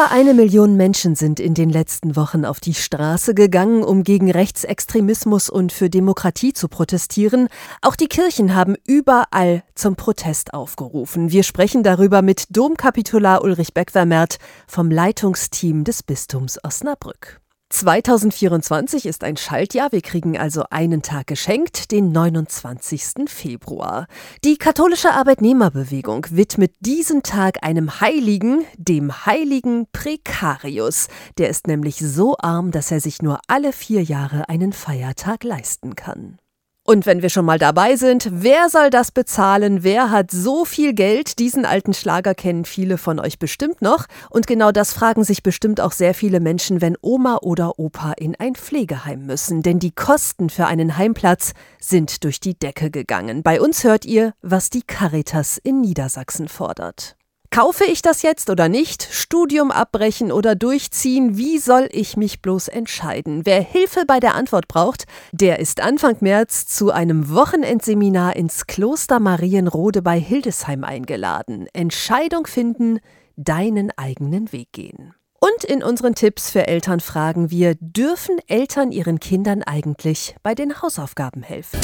Über eine Million Menschen sind in den letzten Wochen auf die Straße gegangen, um gegen Rechtsextremismus und für Demokratie zu protestieren. Auch die Kirchen haben überall zum Protest aufgerufen. Wir sprechen darüber mit Domkapitular Ulrich Beckwermert vom Leitungsteam des Bistums Osnabrück. 2024 ist ein Schaltjahr. Wir kriegen also einen Tag geschenkt, den 29. Februar. Die katholische Arbeitnehmerbewegung widmet diesen Tag einem Heiligen, dem heiligen Prekarius. Der ist nämlich so arm, dass er sich nur alle vier Jahre einen Feiertag leisten kann. Und wenn wir schon mal dabei sind, wer soll das bezahlen? Wer hat so viel Geld? Diesen alten Schlager kennen viele von euch bestimmt noch. Und genau das fragen sich bestimmt auch sehr viele Menschen, wenn Oma oder Opa in ein Pflegeheim müssen. Denn die Kosten für einen Heimplatz sind durch die Decke gegangen. Bei uns hört ihr, was die Caritas in Niedersachsen fordert. Kaufe ich das jetzt oder nicht? Studium abbrechen oder durchziehen? Wie soll ich mich bloß entscheiden? Wer Hilfe bei der Antwort braucht, der ist Anfang März zu einem Wochenendseminar ins Kloster Marienrode bei Hildesheim eingeladen. Entscheidung finden, deinen eigenen Weg gehen. Und in unseren Tipps für Eltern fragen wir, dürfen Eltern ihren Kindern eigentlich bei den Hausaufgaben helfen?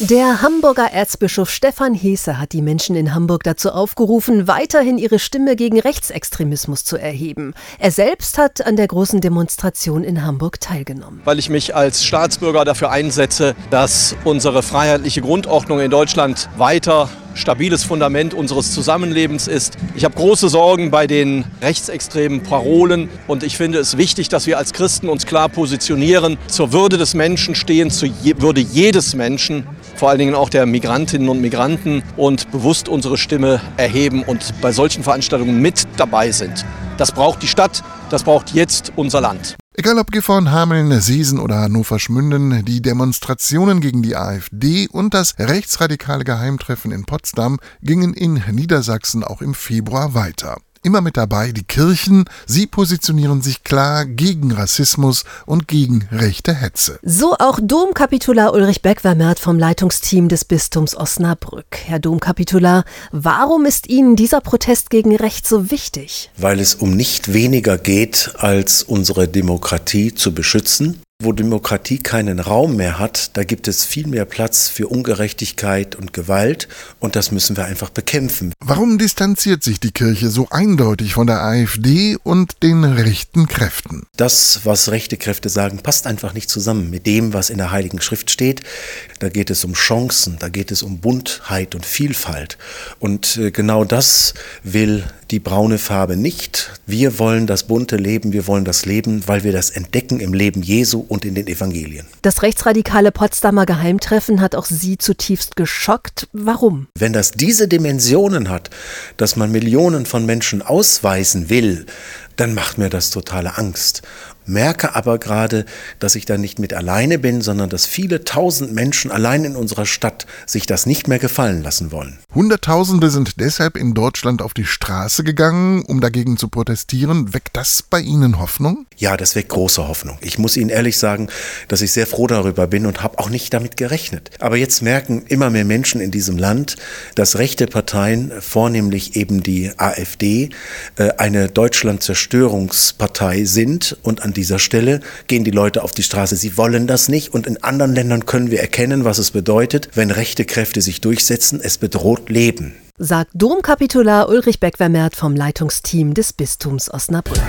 Der Hamburger Erzbischof Stefan Heese hat die Menschen in Hamburg dazu aufgerufen, weiterhin ihre Stimme gegen Rechtsextremismus zu erheben. Er selbst hat an der großen Demonstration in Hamburg teilgenommen. Weil ich mich als Staatsbürger dafür einsetze, dass unsere freiheitliche Grundordnung in Deutschland weiter stabiles Fundament unseres Zusammenlebens ist. Ich habe große Sorgen bei den rechtsextremen Parolen und ich finde es wichtig, dass wir als Christen uns klar positionieren, zur Würde des Menschen stehen, zur Würde jedes Menschen vor allen Dingen auch der Migrantinnen und Migranten und bewusst unsere Stimme erheben und bei solchen Veranstaltungen mit dabei sind. Das braucht die Stadt, das braucht jetzt unser Land. Egal ob Gifhorn, Hameln, Siesen oder Hannover Schmünden, die Demonstrationen gegen die AfD und das rechtsradikale Geheimtreffen in Potsdam gingen in Niedersachsen auch im Februar weiter immer mit dabei die Kirchen. Sie positionieren sich klar gegen Rassismus und gegen rechte Hetze. So auch Domkapitular Ulrich Beckwermert vom Leitungsteam des Bistums Osnabrück. Herr Domkapitular, warum ist Ihnen dieser Protest gegen Recht so wichtig? Weil es um nicht weniger geht, als unsere Demokratie zu beschützen wo Demokratie keinen Raum mehr hat, da gibt es viel mehr Platz für Ungerechtigkeit und Gewalt und das müssen wir einfach bekämpfen. Warum distanziert sich die Kirche so eindeutig von der AfD und den rechten Kräften? Das, was rechte Kräfte sagen, passt einfach nicht zusammen mit dem, was in der Heiligen Schrift steht. Da geht es um Chancen, da geht es um Buntheit und Vielfalt. Und äh, genau das will die braune Farbe nicht. Wir wollen das bunte Leben, wir wollen das Leben, weil wir das entdecken im Leben Jesu und in den Evangelien. Das rechtsradikale Potsdamer Geheimtreffen hat auch Sie zutiefst geschockt. Warum? Wenn das diese Dimensionen hat, dass man Millionen von Menschen ausweisen will, dann macht mir das totale Angst merke aber gerade, dass ich da nicht mit alleine bin, sondern dass viele tausend Menschen allein in unserer Stadt sich das nicht mehr gefallen lassen wollen. Hunderttausende sind deshalb in Deutschland auf die Straße gegangen, um dagegen zu protestieren. Weckt das bei Ihnen Hoffnung? Ja, das weckt große Hoffnung. Ich muss Ihnen ehrlich sagen, dass ich sehr froh darüber bin und habe auch nicht damit gerechnet. Aber jetzt merken immer mehr Menschen in diesem Land, dass rechte Parteien, vornehmlich eben die AfD, äh, eine Deutschland-Zerstörungspartei sind und an dieser Stelle gehen die Leute auf die Straße. Sie wollen das nicht und in anderen Ländern können wir erkennen, was es bedeutet, wenn rechte Kräfte sich durchsetzen. Es bedroht Leben. Sagt Domkapitular Ulrich Beckwermert vom Leitungsteam des Bistums Osnabrück.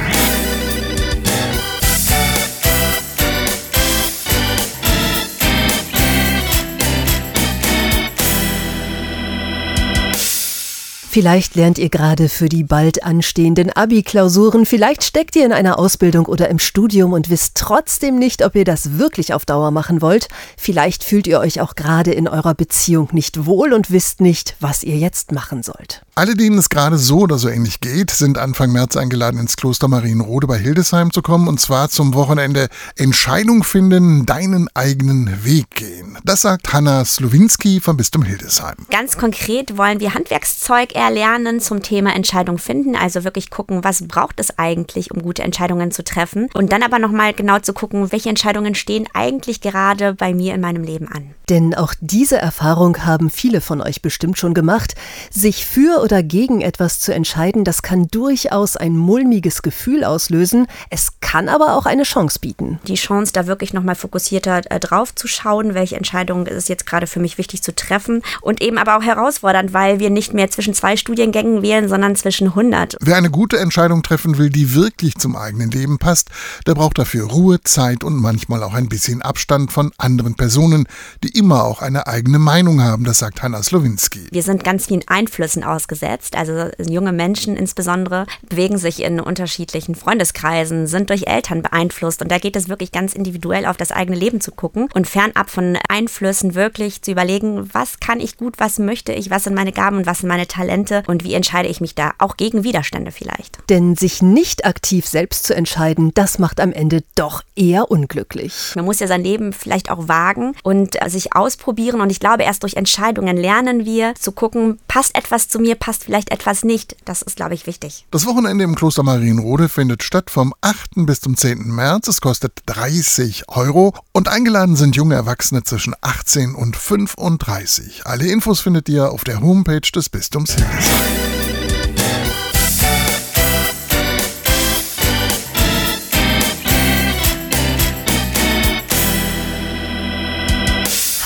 Vielleicht lernt ihr gerade für die bald anstehenden Abi-Klausuren, vielleicht steckt ihr in einer Ausbildung oder im Studium und wisst trotzdem nicht, ob ihr das wirklich auf Dauer machen wollt. Vielleicht fühlt ihr euch auch gerade in eurer Beziehung nicht wohl und wisst nicht, was ihr jetzt machen sollt. Alle, denen es gerade so oder so ähnlich geht, sind Anfang März eingeladen, ins Kloster Marienrode bei Hildesheim zu kommen und zwar zum Wochenende Entscheidung finden, deinen eigenen Weg gehen. Das sagt Hanna Slowinski vom Bistum Hildesheim. Ganz konkret wollen wir Handwerkszeug erlernen zum Thema Entscheidung finden, also wirklich gucken, was braucht es eigentlich, um gute Entscheidungen zu treffen und dann aber nochmal genau zu gucken, welche Entscheidungen stehen eigentlich gerade bei mir in meinem Leben an. Denn auch diese Erfahrung haben viele von euch bestimmt schon gemacht. Sich für oder gegen etwas zu entscheiden, das kann durchaus ein mulmiges Gefühl auslösen. Es kann aber auch eine Chance bieten. Die Chance, da wirklich nochmal fokussierter äh, drauf zu schauen, welche Entscheidung ist es jetzt gerade für mich wichtig zu treffen und eben aber auch herausfordernd, weil wir nicht mehr zwischen zwei Studiengängen wählen, sondern zwischen 100. Wer eine gute Entscheidung treffen will, die wirklich zum eigenen Leben passt, der braucht dafür Ruhe, Zeit und manchmal auch ein bisschen Abstand von anderen Personen, die immer auch eine eigene Meinung haben, das sagt Hanna Slowinski. Wir sind ganz vielen Einflüssen ausgesetzt. Also junge Menschen insbesondere bewegen sich in unterschiedlichen Freundeskreisen, sind durch Eltern beeinflusst. Und da geht es wirklich ganz individuell auf das eigene Leben zu gucken und fernab von Einflüssen wirklich zu überlegen, was kann ich gut, was möchte ich, was sind meine Gaben und was sind meine Talente und wie entscheide ich mich da, auch gegen Widerstände vielleicht. Denn sich nicht aktiv selbst zu entscheiden, das macht am Ende doch eher unglücklich. Man muss ja sein Leben vielleicht auch wagen und sich ausprobieren. Und ich glaube, erst durch Entscheidungen lernen wir zu gucken, passt etwas zu mir, passt vielleicht etwas nicht. Das ist, glaube ich, wichtig. Das Wochenende im Kloster Marienrode findet statt vom 8. bis zum 10. März. Es kostet 30 Euro und eingeladen sind junge Erwachsene zwischen 18 und 35. Alle Infos findet ihr auf der Homepage des Bistums Hildesheim.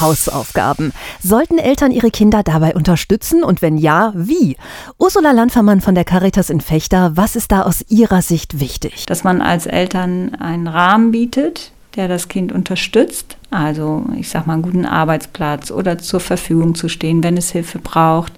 Hausaufgaben. Sollten Eltern ihre Kinder dabei unterstützen und wenn ja, wie? Ursula Landfermann von der Caritas in Fechter, was ist da aus Ihrer Sicht wichtig? Dass man als Eltern einen Rahmen bietet, der das Kind unterstützt, also ich sag mal einen guten Arbeitsplatz oder zur Verfügung zu stehen, wenn es Hilfe braucht.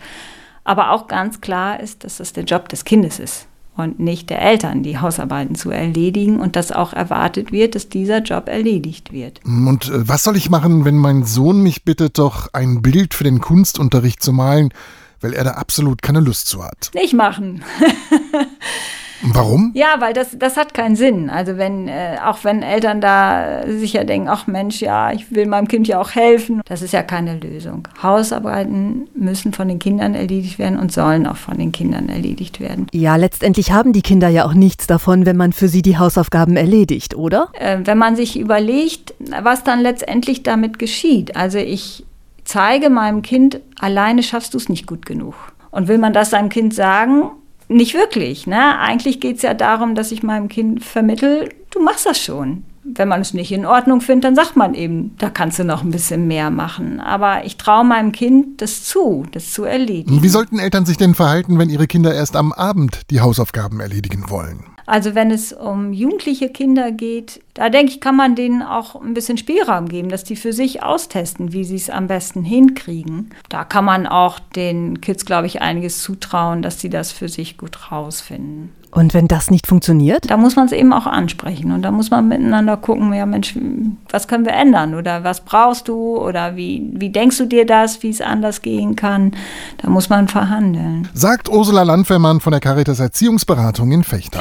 Aber auch ganz klar ist, dass das der Job des Kindes ist und nicht der Eltern, die Hausarbeiten zu erledigen und dass auch erwartet wird, dass dieser Job erledigt wird. Und äh, was soll ich machen, wenn mein Sohn mich bittet, doch ein Bild für den Kunstunterricht zu malen, weil er da absolut keine Lust zu hat? Nicht machen. Warum? Ja, weil das, das hat keinen Sinn. Also wenn, äh, auch wenn Eltern da sicher denken, ach Mensch, ja, ich will meinem Kind ja auch helfen, das ist ja keine Lösung. Hausarbeiten müssen von den Kindern erledigt werden und sollen auch von den Kindern erledigt werden. Ja, letztendlich haben die Kinder ja auch nichts davon, wenn man für sie die Hausaufgaben erledigt, oder? Äh, wenn man sich überlegt, was dann letztendlich damit geschieht. Also ich zeige meinem Kind, alleine schaffst du es nicht gut genug. Und will man das seinem Kind sagen, nicht wirklich. Ne? Eigentlich geht es ja darum, dass ich meinem Kind vermittel, du machst das schon. Wenn man es nicht in Ordnung findet, dann sagt man eben, da kannst du noch ein bisschen mehr machen. Aber ich traue meinem Kind das zu, das zu erledigen. Wie sollten Eltern sich denn verhalten, wenn ihre Kinder erst am Abend die Hausaufgaben erledigen wollen? Also wenn es um jugendliche Kinder geht, da denke ich, kann man denen auch ein bisschen Spielraum geben, dass die für sich austesten, wie sie es am besten hinkriegen. Da kann man auch den Kids, glaube ich, einiges zutrauen, dass sie das für sich gut rausfinden. Und wenn das nicht funktioniert? Da muss man es eben auch ansprechen und da muss man miteinander gucken, ja Mensch, was können wir ändern oder was brauchst du oder wie, wie denkst du dir das, wie es anders gehen kann? Da muss man verhandeln. Sagt Ursula Landwehrmann von der Caritas Erziehungsberatung in Fechter.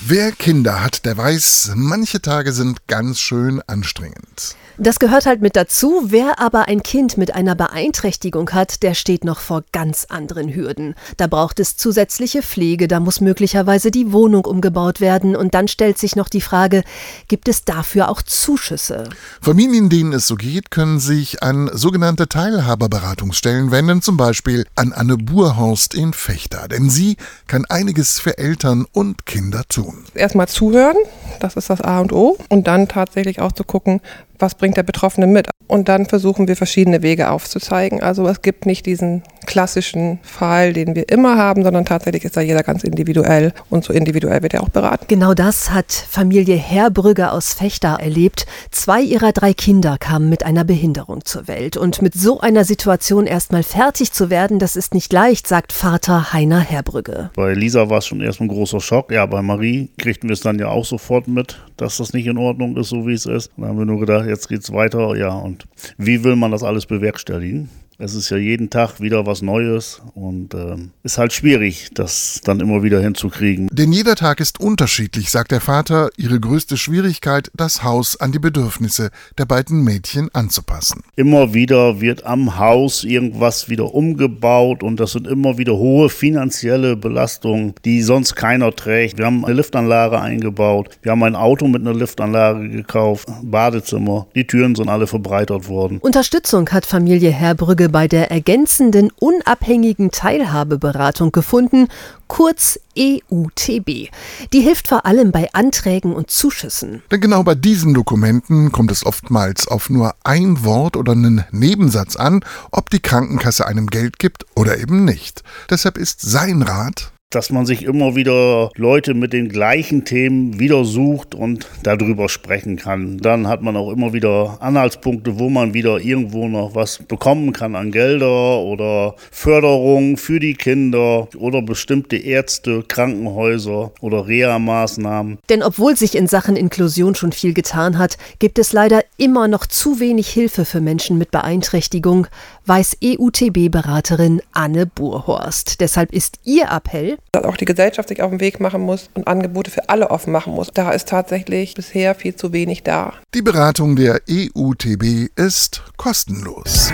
Wer Kinder hat, der weiß, manche Tage sind ganz schön anstrengend. Das gehört halt mit dazu. Wer aber ein Kind mit einer Beeinträchtigung hat, der steht noch vor ganz anderen Hürden. Da braucht es zusätzliche Pflege, da muss möglicherweise die Wohnung umgebaut werden und dann stellt sich noch die Frage, gibt es dafür auch Zuschüsse? Familien, denen es so geht, können sich an sogenannte Teilhaberberatungsstellen wenden, zum Beispiel an Anne Burhorst in Fechter, denn sie kann einiges für Eltern und Kinder tun. Erstmal zuhören, das ist das A und O, und dann tatsächlich auch zu gucken, was bringt der Betroffene mit. Und dann versuchen wir verschiedene Wege aufzuzeigen. Also es gibt nicht diesen klassischen Fall, den wir immer haben, sondern tatsächlich ist da jeder ganz individuell und so individuell wird er auch beraten. Genau das hat Familie Herbrügge aus Fechter erlebt. Zwei ihrer drei Kinder kamen mit einer Behinderung zur Welt und mit so einer Situation erstmal fertig zu werden, das ist nicht leicht, sagt Vater Heiner Herbrügge. Bei Lisa war es schon erstmal ein großer Schock. Ja, bei Marie kriegten wir es dann ja auch sofort mit, dass das nicht in Ordnung ist, so wie es ist. Dann haben wir nur gedacht, jetzt geht's weiter. Ja, und wie will man das alles bewerkstelligen? Es ist ja jeden Tag wieder was Neues und äh, ist halt schwierig, das dann immer wieder hinzukriegen. Denn jeder Tag ist unterschiedlich, sagt der Vater. Ihre größte Schwierigkeit, das Haus an die Bedürfnisse der beiden Mädchen anzupassen. Immer wieder wird am Haus irgendwas wieder umgebaut und das sind immer wieder hohe finanzielle Belastungen, die sonst keiner trägt. Wir haben eine Liftanlage eingebaut, wir haben ein Auto mit einer Liftanlage gekauft, Badezimmer, die Türen sind alle verbreitert worden. Unterstützung hat Familie Herbrügge bei der ergänzenden unabhängigen Teilhabeberatung gefunden, kurz EUTB. Die hilft vor allem bei Anträgen und Zuschüssen. Denn genau bei diesen Dokumenten kommt es oftmals auf nur ein Wort oder einen Nebensatz an, ob die Krankenkasse einem Geld gibt oder eben nicht. Deshalb ist sein Rat, dass man sich immer wieder Leute mit den gleichen Themen wieder sucht und darüber sprechen kann. Dann hat man auch immer wieder Anhaltspunkte, wo man wieder irgendwo noch was bekommen kann an Gelder oder Förderung für die Kinder oder bestimmte Ärzte, Krankenhäuser oder Reha-Maßnahmen. Denn obwohl sich in Sachen Inklusion schon viel getan hat, gibt es leider immer noch zu wenig Hilfe für Menschen mit Beeinträchtigung, weiß EUTB-Beraterin Anne Burhorst. Deshalb ist ihr Appell, dass auch die Gesellschaft sich auf den Weg machen muss und Angebote für alle offen machen muss. Da ist tatsächlich bisher viel zu wenig da. Die Beratung der EUTB ist kostenlos.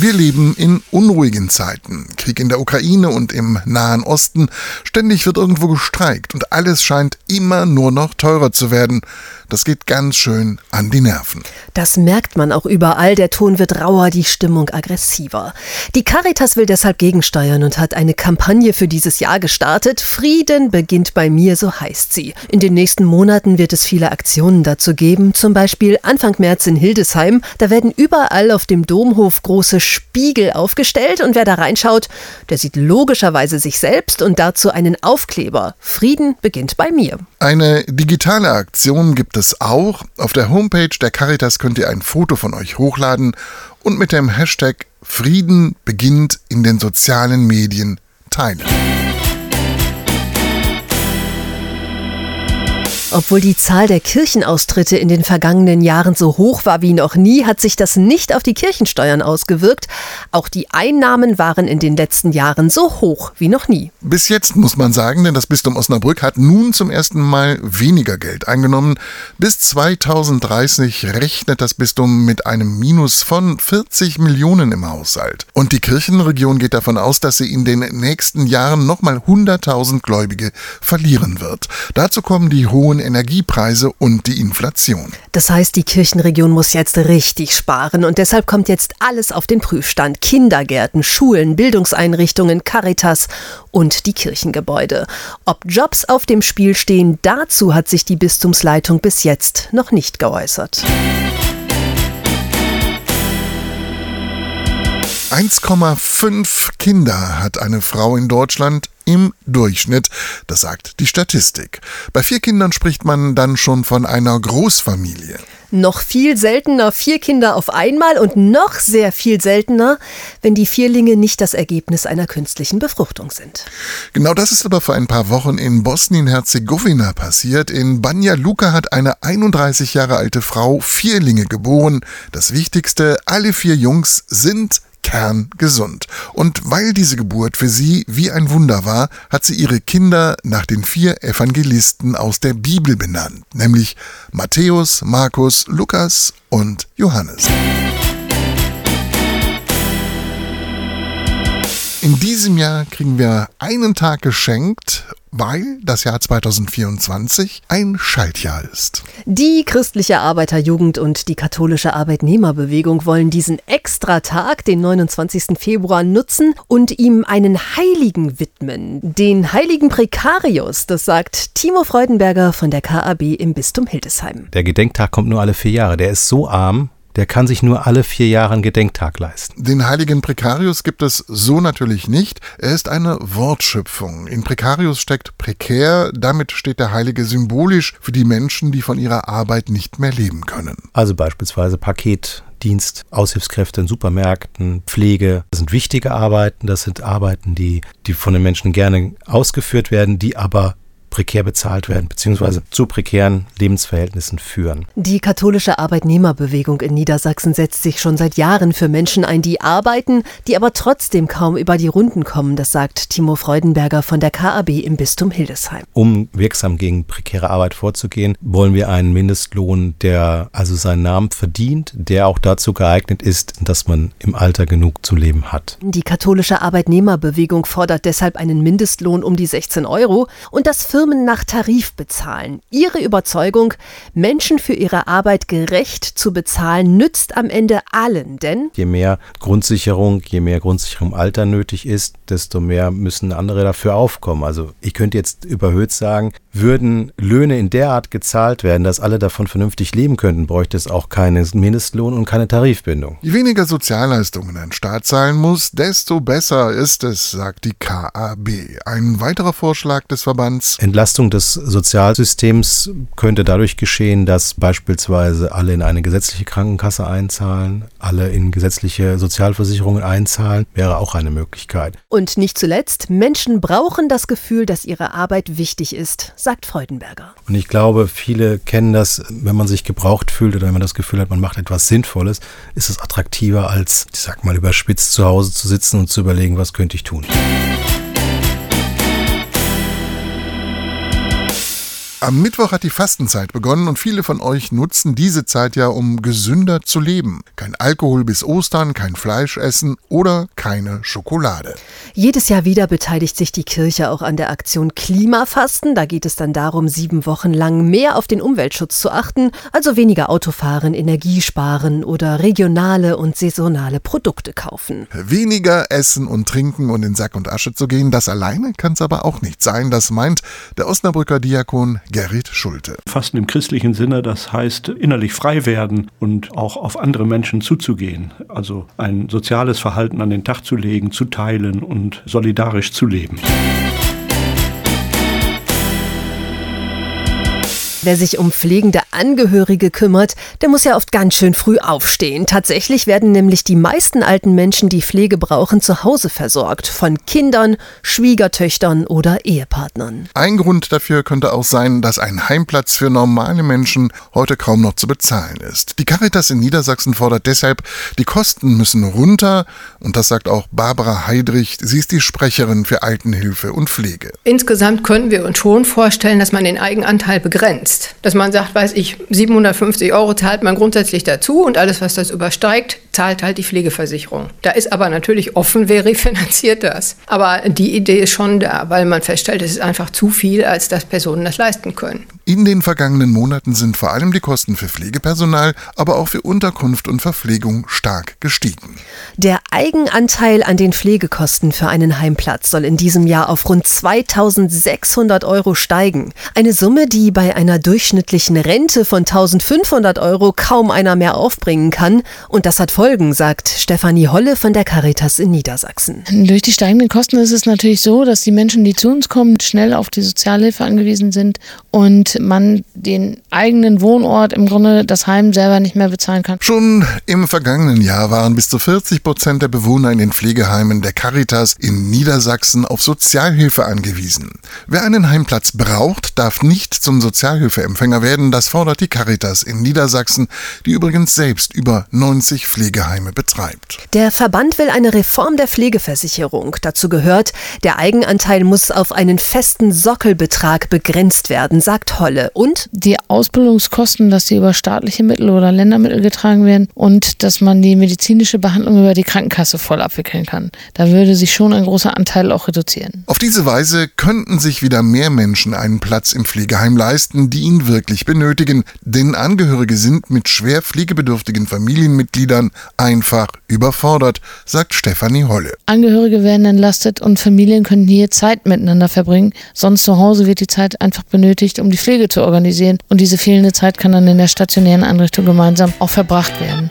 Wir leben in unruhigen Zeiten. Krieg in der Ukraine und im Nahen Osten. Ständig wird irgendwo gestreikt und alles scheint immer nur noch teurer zu werden. Das geht ganz schön an die Nerven. Das merkt man auch überall. Der Ton wird rauer, die Stimmung aggressiver. Die Caritas will deshalb gegensteuern und hat eine Kampagne für dieses Jahr gestartet. Frieden beginnt bei mir, so heißt sie. In den nächsten Monaten wird es viele Aktionen dazu geben. Zum Beispiel Anfang März in Hildesheim. Da werden überall auf dem Domhof große Spiegel aufgestellt und wer da reinschaut, der sieht logischerweise sich selbst und dazu einen Aufkleber. Frieden beginnt bei mir. Eine digitale Aktion gibt es auch. Auf der Homepage der Caritas könnt ihr ein Foto von euch hochladen und mit dem Hashtag Frieden beginnt in den sozialen Medien teilen. Obwohl die Zahl der Kirchenaustritte in den vergangenen Jahren so hoch war wie noch nie, hat sich das nicht auf die Kirchensteuern ausgewirkt. Auch die Einnahmen waren in den letzten Jahren so hoch wie noch nie. Bis jetzt muss man sagen, denn das Bistum Osnabrück hat nun zum ersten Mal weniger Geld eingenommen. Bis 2030 rechnet das Bistum mit einem Minus von 40 Millionen im Haushalt. Und die Kirchenregion geht davon aus, dass sie in den nächsten Jahren nochmal 100.000 Gläubige verlieren wird. Dazu kommen die hohen Energiepreise und die Inflation. Das heißt, die Kirchenregion muss jetzt richtig sparen und deshalb kommt jetzt alles auf den Prüfstand. Kindergärten, Schulen, Bildungseinrichtungen, Caritas und die Kirchengebäude. Ob Jobs auf dem Spiel stehen, dazu hat sich die Bistumsleitung bis jetzt noch nicht geäußert. 1,5 Kinder hat eine Frau in Deutschland im Durchschnitt, das sagt die Statistik. Bei vier Kindern spricht man dann schon von einer Großfamilie. Noch viel seltener vier Kinder auf einmal und noch sehr viel seltener, wenn die Vierlinge nicht das Ergebnis einer künstlichen Befruchtung sind. Genau das ist aber vor ein paar Wochen in Bosnien-Herzegowina passiert. In Banja Luka hat eine 31 Jahre alte Frau Vierlinge geboren. Das Wichtigste, alle vier Jungs sind kerngesund. Und weil diese Geburt für sie wie ein Wunder war, hat sie ihre Kinder nach den vier Evangelisten aus der Bibel benannt, nämlich Matthäus, Markus, Lukas und Johannes. In diesem Jahr kriegen wir einen Tag geschenkt weil das Jahr 2024 ein Schaltjahr ist. Die christliche Arbeiterjugend und die katholische Arbeitnehmerbewegung wollen diesen Extratag, den 29. Februar, nutzen und ihm einen Heiligen widmen. Den heiligen Prekarius, das sagt Timo Freudenberger von der KAB im Bistum Hildesheim. Der Gedenktag kommt nur alle vier Jahre. Der ist so arm, der kann sich nur alle vier Jahre einen Gedenktag leisten. Den heiligen Prekarius gibt es so natürlich nicht. Er ist eine Wortschöpfung. In Prekarius steckt prekär, damit steht der Heilige symbolisch für die Menschen, die von ihrer Arbeit nicht mehr leben können. Also beispielsweise Paketdienst, Aushilfskräfte in Supermärkten, Pflege. Das sind wichtige Arbeiten, das sind Arbeiten, die, die von den Menschen gerne ausgeführt werden, die aber prekär bezahlt werden, beziehungsweise zu prekären Lebensverhältnissen führen. Die katholische Arbeitnehmerbewegung in Niedersachsen setzt sich schon seit Jahren für Menschen ein, die arbeiten, die aber trotzdem kaum über die Runden kommen, das sagt Timo Freudenberger von der KAB im Bistum Hildesheim. Um wirksam gegen prekäre Arbeit vorzugehen, wollen wir einen Mindestlohn, der also seinen Namen verdient, der auch dazu geeignet ist, dass man im Alter genug zu leben hat. Die katholische Arbeitnehmerbewegung fordert deshalb einen Mindestlohn um die 16 Euro und das Firmen nach Tarif bezahlen. Ihre Überzeugung, Menschen für ihre Arbeit gerecht zu bezahlen, nützt am Ende allen, denn je mehr Grundsicherung, je mehr Grundsicherung im Alter nötig ist, desto mehr müssen andere dafür aufkommen. Also ich könnte jetzt überhöht sagen, würden Löhne in der Art gezahlt werden, dass alle davon vernünftig leben könnten, bräuchte es auch keinen Mindestlohn und keine Tarifbindung. Je weniger Sozialleistungen ein Staat zahlen muss, desto besser ist es, sagt die KAB. Ein weiterer Vorschlag des Verbands. Entlastung des Sozialsystems könnte dadurch geschehen, dass beispielsweise alle in eine gesetzliche Krankenkasse einzahlen, alle in gesetzliche Sozialversicherungen einzahlen, wäre auch eine Möglichkeit. Und nicht zuletzt, Menschen brauchen das Gefühl, dass ihre Arbeit wichtig ist sagt Freudenberger. Und ich glaube, viele kennen das, wenn man sich gebraucht fühlt oder wenn man das Gefühl hat, man macht etwas Sinnvolles, ist es attraktiver als, ich sag mal, überspitzt zu Hause zu sitzen und zu überlegen, was könnte ich tun. Am Mittwoch hat die Fastenzeit begonnen und viele von euch nutzen diese Zeit ja, um gesünder zu leben. Kein Alkohol bis Ostern, kein Fleisch essen oder keine Schokolade. Jedes Jahr wieder beteiligt sich die Kirche auch an der Aktion Klimafasten. Da geht es dann darum, sieben Wochen lang mehr auf den Umweltschutz zu achten, also weniger Autofahren, Energie sparen oder regionale und saisonale Produkte kaufen. Weniger essen und trinken und in Sack und Asche zu gehen, das alleine kann es aber auch nicht sein. Das meint der Osnabrücker Diakon Gerrit Schulte. Fasten im christlichen Sinne, das heißt innerlich frei werden und auch auf andere Menschen zuzugehen. Also ein soziales Verhalten an den Tag zu legen, zu teilen und solidarisch zu leben. Wer sich um pflegende Angehörige kümmert, der muss ja oft ganz schön früh aufstehen. Tatsächlich werden nämlich die meisten alten Menschen, die Pflege brauchen, zu Hause versorgt. Von Kindern, Schwiegertöchtern oder Ehepartnern. Ein Grund dafür könnte auch sein, dass ein Heimplatz für normale Menschen heute kaum noch zu bezahlen ist. Die Caritas in Niedersachsen fordert deshalb, die Kosten müssen runter. Und das sagt auch Barbara Heidrich. Sie ist die Sprecherin für Altenhilfe und Pflege. Insgesamt können wir uns schon vorstellen, dass man den Eigenanteil begrenzt begrenzt. Dass man sagt, weiß ich, 750 Euro zahlt man grundsätzlich dazu und alles, was das übersteigt, zahlt halt die Pflegeversicherung. Da ist aber natürlich offen, wer refinanziert das. Aber die Idee ist schon da, weil man feststellt, es ist einfach zu viel, als dass Personen das leisten können. In den vergangenen Monaten sind vor allem die Kosten für Pflegepersonal, aber auch für Unterkunft und Verpflegung stark gestiegen. Der Eigenanteil an den Pflegekosten für einen Heimplatz soll in diesem Jahr auf rund 2600 Euro steigen. Eine Summe, die bei einer durchschnittlichen Rente von 1500 Euro kaum einer mehr aufbringen kann. Und das hat Folgen, sagt Stefanie Holle von der Caritas in Niedersachsen. Durch die steigenden Kosten ist es natürlich so, dass die Menschen, die zu uns kommen, schnell auf die Sozialhilfe angewiesen sind und man den eigenen Wohnort, im Grunde das Heim selber nicht mehr bezahlen kann. Schon im vergangenen Jahr waren bis zu 40 Prozent der Bewohner in den Pflegeheimen der Caritas in Niedersachsen auf Sozialhilfe angewiesen. Wer einen Heimplatz braucht, darf nicht zum Sozialhilfeempfänger werden. Das fordert die Caritas in Niedersachsen, die übrigens selbst über 90 Pflege Pflegeheime betreibt. Der Verband will eine Reform der Pflegeversicherung. Dazu gehört, der Eigenanteil muss auf einen festen Sockelbetrag begrenzt werden, sagt Holle. Und die Ausbildungskosten, dass sie über staatliche Mittel oder Ländermittel getragen werden und dass man die medizinische Behandlung über die Krankenkasse voll abwickeln kann. Da würde sich schon ein großer Anteil auch reduzieren. Auf diese Weise könnten sich wieder mehr Menschen einen Platz im Pflegeheim leisten, die ihn wirklich benötigen, denn Angehörige sind mit schwer pflegebedürftigen Familienmitgliedern einfach überfordert, sagt Stefanie Holle. Angehörige werden entlastet und Familien können hier Zeit miteinander verbringen, sonst zu Hause wird die Zeit einfach benötigt, um die Pflege zu organisieren und diese fehlende Zeit kann dann in der stationären Einrichtung gemeinsam auch verbracht werden.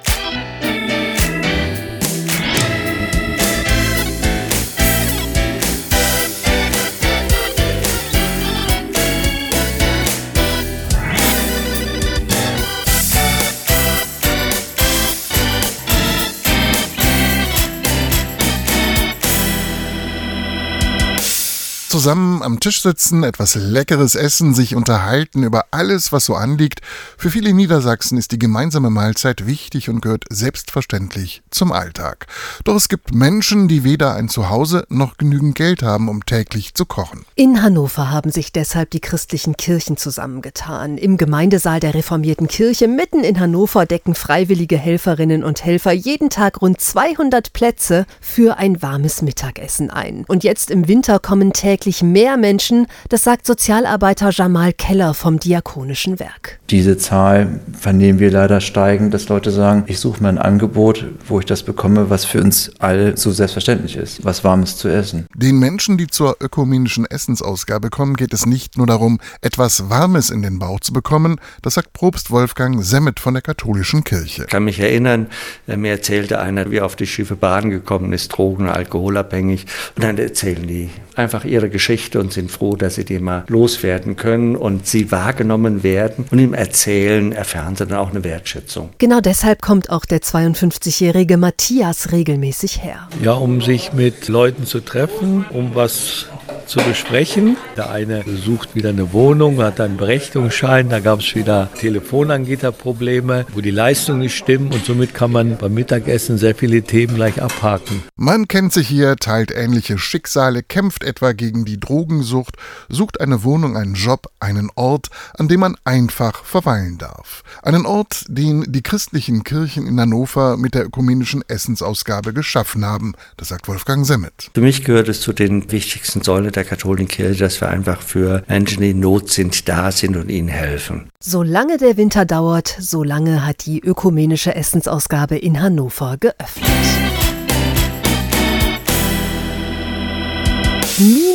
Zusammen am Tisch sitzen, etwas Leckeres essen, sich unterhalten über alles, was so anliegt. Für viele Niedersachsen ist die gemeinsame Mahlzeit wichtig und gehört selbstverständlich zum Alltag. Doch es gibt Menschen, die weder ein Zuhause noch genügend Geld haben, um täglich zu kochen. In Hannover haben sich deshalb die christlichen Kirchen zusammengetan. Im Gemeindesaal der reformierten Kirche mitten in Hannover decken freiwillige Helferinnen und Helfer jeden Tag rund 200 Plätze für ein warmes Mittagessen ein. Und jetzt im Winter kommen täglich täglich mehr Menschen, das sagt Sozialarbeiter Jamal Keller vom Diakonischen Werk. Diese Zahl vernehmen wir leider steigen, dass Leute sagen, ich suche mir ein Angebot, wo ich das bekomme, was für uns alle so selbstverständlich ist, was warmes zu essen. Den Menschen, die zur ökumenischen Essensausgabe kommen, geht es nicht nur darum, etwas Warmes in den Bauch zu bekommen, das sagt Propst Wolfgang Semmet von der katholischen Kirche. Ich kann mich erinnern, mir erzählte einer, wie er auf die schiefe Bahn gekommen ist, drogen- und alkoholabhängig. Und dann erzählen die einfach ihre Geschichte und sind froh, dass sie die mal loswerden können und sie wahrgenommen werden. Und im Erzählen erfahren sie dann auch eine Wertschätzung. Genau deshalb kommt auch der 52-jährige Matthias regelmäßig her. Ja, um sich mit Leuten zu treffen, um was zu besprechen. Der eine sucht wieder eine Wohnung, hat einen Berechtigungsschein, da gab es wieder Telefonanbieterprobleme, wo die Leistungen nicht stimmen und somit kann man beim Mittagessen sehr viele Themen gleich abhaken. Man kennt sich hier, teilt ähnliche Schicksale, kämpft etwa gegen die Drogensucht, sucht eine Wohnung, einen Job, einen Ort, an dem man einfach verweilen darf. Einen Ort, den die christlichen Kirchen in Hannover mit der ökumenischen Essensausgabe geschaffen haben, das sagt Wolfgang Semmet. Für mich gehört es zu den wichtigsten Säulen der katholischen Kirche, dass wir einfach für Menschen, die in Not sind, da sind und ihnen helfen. Solange der Winter dauert, solange hat die ökumenische Essensausgabe in Hannover geöffnet.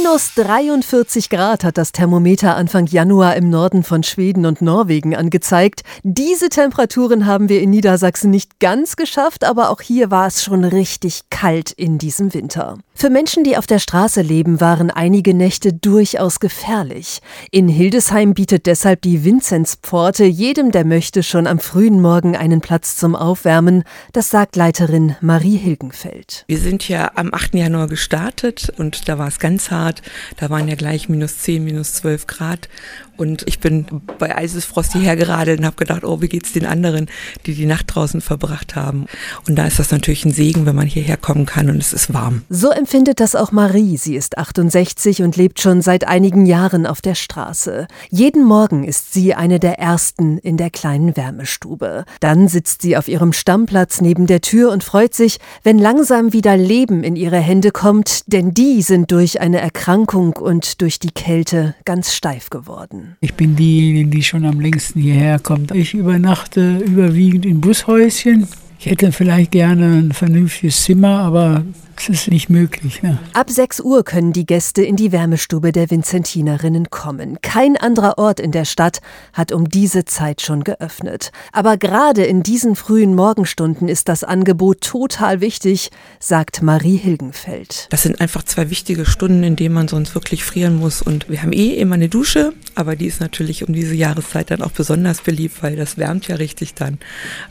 Minus 43 Grad hat das Thermometer Anfang Januar im Norden von Schweden und Norwegen angezeigt. Diese Temperaturen haben wir in Niedersachsen nicht ganz geschafft, aber auch hier war es schon richtig kalt in diesem Winter. Für Menschen, die auf der Straße leben, waren einige Nächte durchaus gefährlich. In Hildesheim bietet deshalb die Vinzenzpforte jedem, der möchte, schon am frühen Morgen einen Platz zum Aufwärmen. Das sagt Leiterin Marie Hilgenfeld. Wir sind ja am 8. Januar gestartet und da war es ganz hart. Da waren ja gleich minus 10, minus 12 Grad. Und ich bin bei Eisesfrost hierher geradelt und habe gedacht, oh, wie geht's den anderen, die die Nacht draußen verbracht haben. Und da ist das natürlich ein Segen, wenn man hierher kommen kann und es ist warm. So empfindet das auch Marie. Sie ist 68 und lebt schon seit einigen Jahren auf der Straße. Jeden Morgen ist sie eine der ersten in der kleinen Wärmestube. Dann sitzt sie auf ihrem Stammplatz neben der Tür und freut sich, wenn langsam wieder Leben in ihre Hände kommt, denn die sind durch eine Erkrankung und durch die Kälte ganz steif geworden. Ich bin diejenige, die schon am längsten hierher kommt. Ich übernachte überwiegend in Bushäuschen. Ich hätte vielleicht gerne ein vernünftiges Zimmer, aber es ist nicht möglich. Ne? Ab 6 Uhr können die Gäste in die Wärmestube der Vinzentinerinnen kommen. Kein anderer Ort in der Stadt hat um diese Zeit schon geöffnet. Aber gerade in diesen frühen Morgenstunden ist das Angebot total wichtig, sagt Marie Hilgenfeld. Das sind einfach zwei wichtige Stunden, in denen man sonst wirklich frieren muss. Und wir haben eh immer eine Dusche, aber die ist natürlich um diese Jahreszeit dann auch besonders beliebt, weil das wärmt ja richtig dann.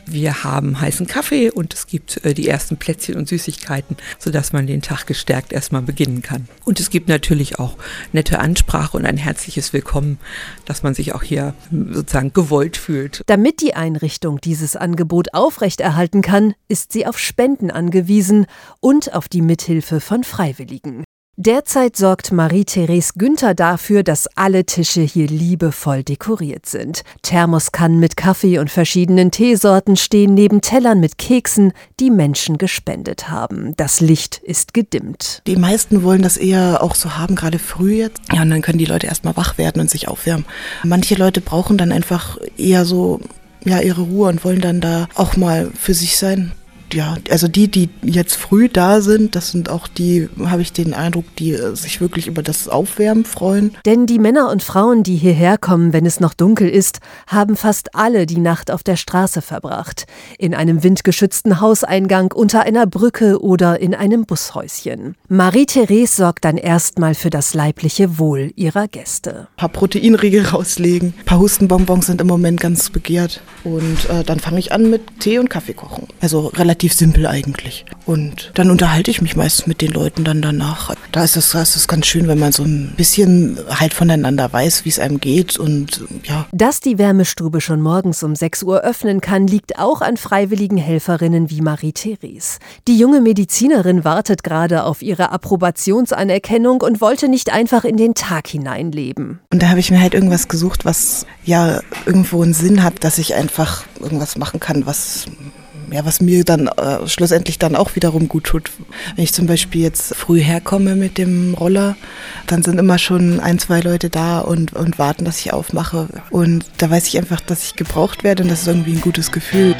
Wir haben heißen Kaffee und es gibt äh, die ersten Plätzchen und Süßigkeiten, sodass sodass man den Tag gestärkt erstmal beginnen kann. Und es gibt natürlich auch nette Ansprache und ein herzliches Willkommen, dass man sich auch hier sozusagen gewollt fühlt. Damit die Einrichtung dieses Angebot aufrechterhalten kann, ist sie auf Spenden angewiesen und auf die Mithilfe von Freiwilligen. Derzeit sorgt Marie-Therese Günther dafür, dass alle Tische hier liebevoll dekoriert sind. Thermoskannen mit Kaffee und verschiedenen Teesorten stehen neben Tellern mit Keksen, die Menschen gespendet haben. Das Licht ist gedimmt. Die meisten wollen das eher auch so haben, gerade früh jetzt. Ja, und dann können die Leute erstmal wach werden und sich aufwärmen. Manche Leute brauchen dann einfach eher so ja, ihre Ruhe und wollen dann da auch mal für sich sein ja, also die, die jetzt früh da sind, das sind auch die, habe ich den Eindruck, die äh, sich wirklich über das Aufwärmen freuen. Denn die Männer und Frauen, die hierher kommen, wenn es noch dunkel ist, haben fast alle die Nacht auf der Straße verbracht. In einem windgeschützten Hauseingang, unter einer Brücke oder in einem Bushäuschen. Marie-Therese sorgt dann erstmal für das leibliche Wohl ihrer Gäste. Ein paar Proteinriegel rauslegen, ein paar Hustenbonbons sind im Moment ganz begehrt. Und äh, dann fange ich an mit Tee und Kaffee kochen. Also relativ relativ simpel eigentlich. Und dann unterhalte ich mich meist mit den Leuten dann danach. Da ist es, da ist es ganz schön, wenn man so ein bisschen halt voneinander weiß, wie es einem geht und ja. Dass die Wärmestube schon morgens um 6 Uhr öffnen kann, liegt auch an freiwilligen Helferinnen wie Marie-Therese. Die junge Medizinerin wartet gerade auf ihre Approbationsanerkennung und wollte nicht einfach in den Tag hineinleben. Und da habe ich mir halt irgendwas gesucht, was ja irgendwo einen Sinn hat, dass ich einfach irgendwas machen kann, was ja, was mir dann äh, schlussendlich dann auch wiederum gut tut. Wenn ich zum Beispiel jetzt früh herkomme mit dem Roller, dann sind immer schon ein, zwei Leute da und, und warten, dass ich aufmache. Und da weiß ich einfach, dass ich gebraucht werde und das ist irgendwie ein gutes Gefühl.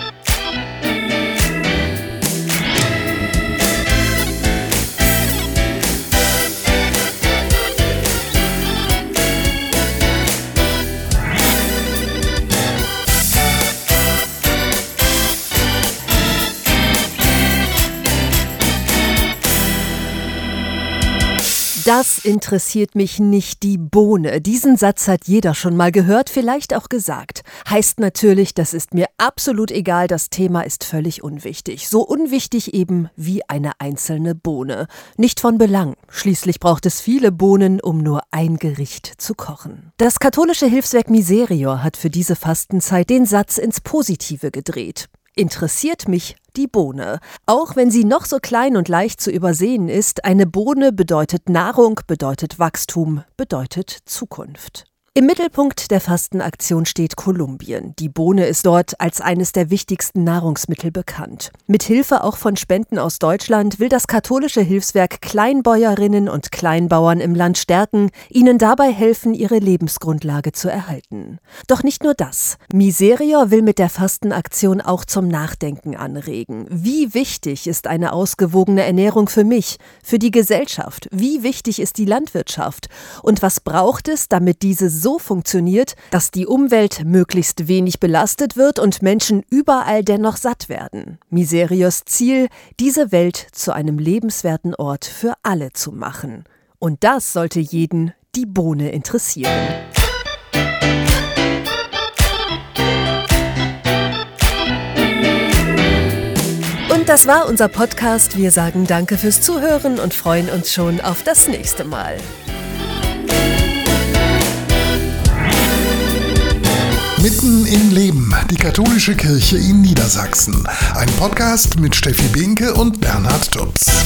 Das interessiert mich nicht die Bohne. Diesen Satz hat jeder schon mal gehört, vielleicht auch gesagt. Heißt natürlich, das ist mir absolut egal, das Thema ist völlig unwichtig. So unwichtig eben wie eine einzelne Bohne. Nicht von Belang. Schließlich braucht es viele Bohnen, um nur ein Gericht zu kochen. Das katholische Hilfswerk Miserior hat für diese Fastenzeit den Satz ins Positive gedreht interessiert mich die Bohne. Auch wenn sie noch so klein und leicht zu übersehen ist, eine Bohne bedeutet Nahrung, bedeutet Wachstum, bedeutet Zukunft. Im Mittelpunkt der Fastenaktion steht Kolumbien. Die Bohne ist dort als eines der wichtigsten Nahrungsmittel bekannt. Mit Hilfe auch von Spenden aus Deutschland will das katholische Hilfswerk Kleinbäuerinnen und Kleinbauern im Land stärken, ihnen dabei helfen, ihre Lebensgrundlage zu erhalten. Doch nicht nur das. Miserior will mit der Fastenaktion auch zum Nachdenken anregen. Wie wichtig ist eine ausgewogene Ernährung für mich, für die Gesellschaft? Wie wichtig ist die Landwirtschaft? Und was braucht es, damit diese so funktioniert, dass die Umwelt möglichst wenig belastet wird und Menschen überall dennoch satt werden. Miserios Ziel, diese Welt zu einem lebenswerten Ort für alle zu machen. Und das sollte jeden die Bohne interessieren. Und das war unser Podcast. Wir sagen Danke fürs Zuhören und freuen uns schon auf das nächste Mal. Mitten im Leben, die katholische Kirche in Niedersachsen. Ein Podcast mit Steffi Binke und Bernhard Tubbs.